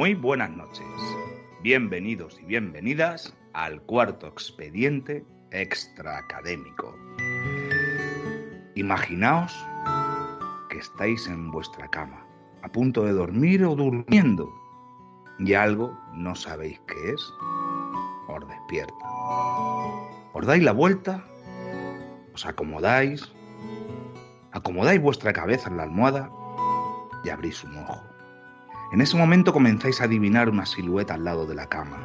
Muy buenas noches. Bienvenidos y bienvenidas al cuarto expediente extraacadémico. Imaginaos que estáis en vuestra cama, a punto de dormir o durmiendo, y algo no sabéis qué es, os despierta. Os dais la vuelta, os acomodáis, acomodáis vuestra cabeza en la almohada y abrís un ojo. En ese momento comenzáis a adivinar una silueta al lado de la cama.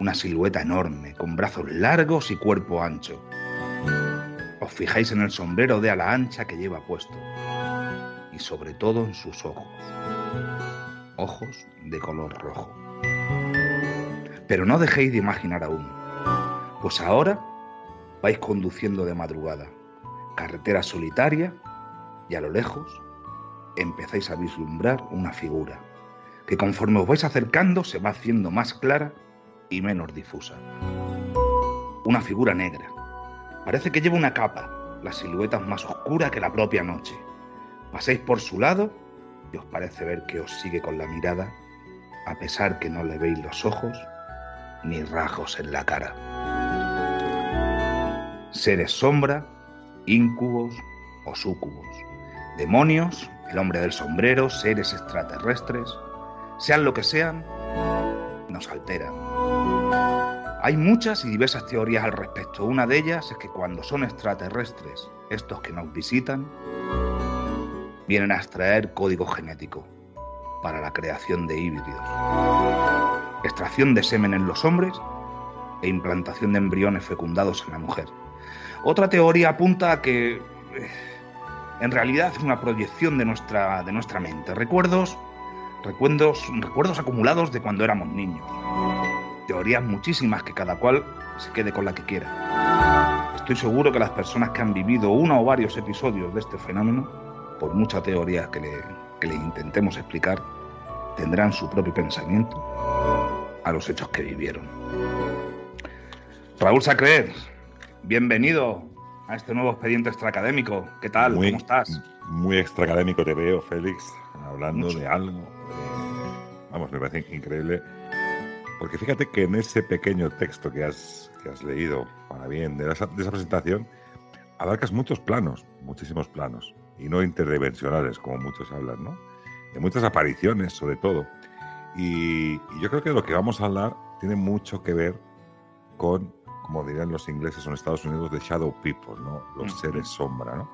Una silueta enorme, con brazos largos y cuerpo ancho. Os fijáis en el sombrero de ala ancha que lleva puesto. Y sobre todo en sus ojos. Ojos de color rojo. Pero no dejéis de imaginar aún. Pues ahora vais conduciendo de madrugada. Carretera solitaria y a lo lejos empezáis a vislumbrar una figura que conforme os vais acercando se va haciendo más clara y menos difusa. Una figura negra. Parece que lleva una capa, la silueta es más oscura que la propia noche. Pasáis por su lado y os parece ver que os sigue con la mirada, a pesar que no le veis los ojos ni rasgos en la cara. Seres sombra, íncubos o súcubos, demonios el hombre del sombrero, seres extraterrestres, sean lo que sean, nos alteran. Hay muchas y diversas teorías al respecto. Una de ellas es que cuando son extraterrestres, estos que nos visitan, vienen a extraer código genético para la creación de híbridos, extracción de semen en los hombres e implantación de embriones fecundados en la mujer. Otra teoría apunta a que eh, en realidad es una proyección de nuestra, de nuestra mente. Recuerdos, recuerdos, recuerdos acumulados de cuando éramos niños. Teorías muchísimas que cada cual se quede con la que quiera. Estoy seguro que las personas que han vivido uno o varios episodios de este fenómeno, por mucha teoría que le, que le intentemos explicar, tendrán su propio pensamiento a los hechos que vivieron. Raúl Sacrer, bienvenido a este nuevo expediente extraacadémico. ¿Qué tal? Muy, ¿Cómo estás? Muy extraacadémico te veo, Félix, hablando de algo. Vamos, me parece increíble. Porque fíjate que en ese pequeño texto que has, que has leído, para bien, de esa, de esa presentación, abarcas muchos planos, muchísimos planos, y no interdimensionales, como muchos hablan, ¿no? De muchas apariciones, sobre todo. Y, y yo creo que lo que vamos a hablar tiene mucho que ver con como dirían los ingleses en Estados Unidos, de shadow people, ¿no? Los seres sombra, ¿no?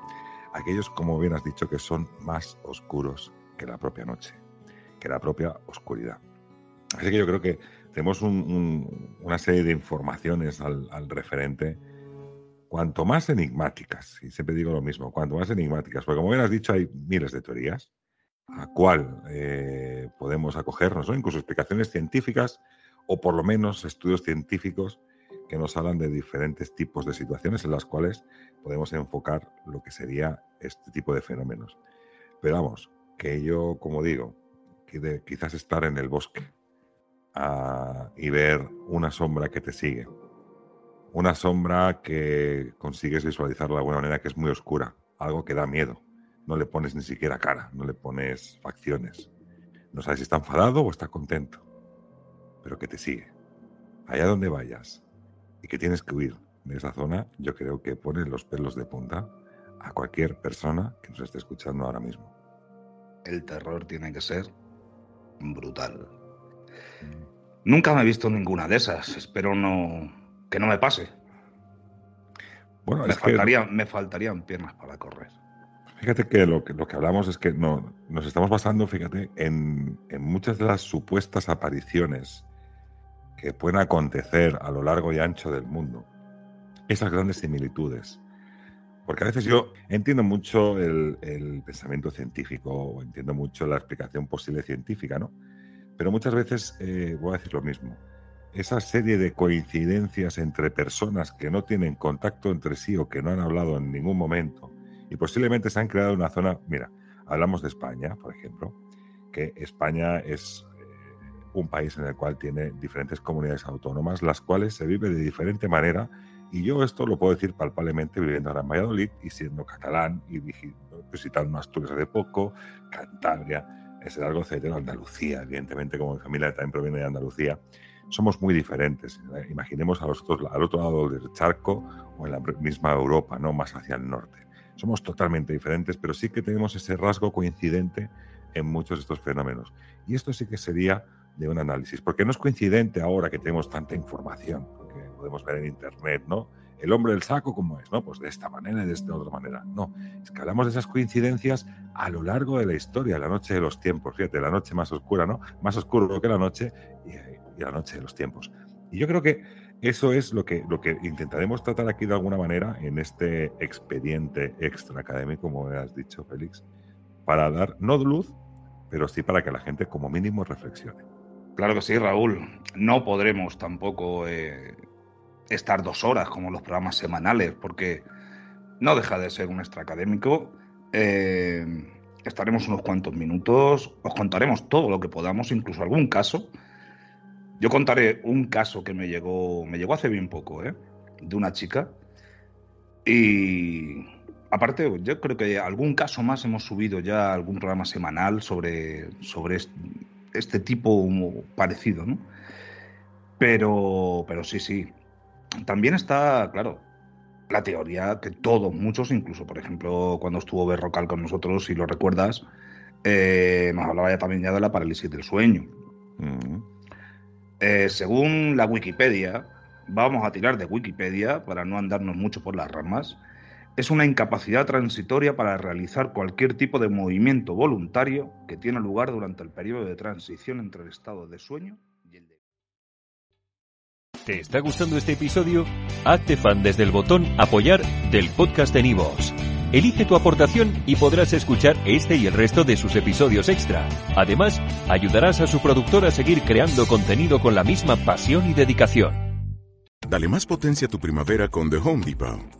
Aquellos, como bien has dicho, que son más oscuros que la propia noche, que la propia oscuridad. Así que yo creo que tenemos un, un, una serie de informaciones al, al, referente, cuanto más enigmáticas, y siempre digo lo mismo, cuanto más enigmáticas, porque como bien has dicho, hay miles de teorías a cuál eh, podemos acogernos, ¿no? incluso explicaciones científicas o por lo menos estudios científicos que nos hablan de diferentes tipos de situaciones en las cuales podemos enfocar lo que sería este tipo de fenómenos. Pero vamos, que yo, como digo, quizás estar en el bosque uh, y ver una sombra que te sigue, una sombra que consigues visualizar de alguna manera que es muy oscura, algo que da miedo. No le pones ni siquiera cara, no le pones facciones. No sabes si está enfadado o está contento, pero que te sigue. Allá donde vayas, y que tienes que huir de esa zona, yo creo que pone los pelos de punta a cualquier persona que nos esté escuchando ahora mismo. El terror tiene que ser brutal. Nunca me he visto ninguna de esas. Espero no que no me pase. Bueno, me, faltarían, me faltarían piernas para correr. Fíjate que lo que, lo que hablamos es que no, nos estamos basando, fíjate, en, en, muchas de las supuestas apariciones que pueden acontecer a lo largo y ancho del mundo. Esas grandes similitudes. Porque a veces yo entiendo mucho el, pensamiento científico, entiendo mucho la explicación posible científica, ¿no? Pero muchas veces eh, voy a decir lo mismo. Esa serie de coincidencias entre personas que no tienen contacto entre sí o que no han hablado en ningún momento y posiblemente se han creado una zona, mira, hablamos de España, por ejemplo, que España es un país en el cual tiene diferentes comunidades autónomas, las cuales se vive de diferente manera y yo esto lo puedo decir palpablemente viviendo ahora en Valladolid y siendo catalán y visitando Asturias de poco, Cantabria, es el algo etcétera, Andalucía, evidentemente, como mi familia también proviene de Andalucía, somos muy diferentes. Imaginemos a los al otro lado del charco o en la misma Europa, ¿no? más hacia el norte. Somos totalmente diferentes, pero sí que tenemos ese rasgo coincidente en muchos de estos fenómenos. Y esto sí que sería de un análisis, porque no es coincidente ahora que tenemos tanta información, porque podemos ver en Internet, ¿no? el hombre del saco, ¿cómo es? ¿No? Pues de esta manera y de esta otra manera. No, es que hablamos de esas coincidencias a lo largo de la historia, la noche de los tiempos, fíjate, la noche más oscura, ¿no? Más oscuro que la noche y, la noche de los tiempos. Y yo creo que eso es lo que, lo que intentaremos tratar aquí de alguna manera en este expediente extra académico, como has dicho, Félix, para dar no luz, pero sí para que la gente como mínimo reflexione. Claro que sí, Raúl. No podremos tampoco eh, estar dos horas como los programas semanales, porque no deja de ser un extra académico. Eh, estaremos unos cuantos minutos, os contaremos todo lo que podamos, incluso algún caso. Yo contaré un caso que me llegó, me llegó hace bien poco, ¿eh? de una chica. Y aparte, yo creo que algún caso más hemos subido ya algún programa semanal sobre, sobre este tipo parecido, ¿no? Pero, pero sí, sí, también está, claro, la teoría que todos, muchos, incluso, por ejemplo, cuando estuvo Berrocal con nosotros, si lo recuerdas, eh, nos hablaba ya también ya de la parálisis del sueño. Mm. Eh, según la Wikipedia, vamos a tirar de Wikipedia para no andarnos mucho por las ramas, es una incapacidad transitoria para realizar cualquier tipo de movimiento voluntario que tiene lugar durante el periodo de transición entre el estado de sueño ¿Te está gustando este episodio? Hazte fan desde el botón Apoyar del podcast de Nivos. Elige tu aportación y podrás escuchar este y el resto de sus episodios extra. Además, ayudarás a su productor a seguir creando contenido con la misma pasión y dedicación. Dale más potencia a tu primavera con The Home Depot.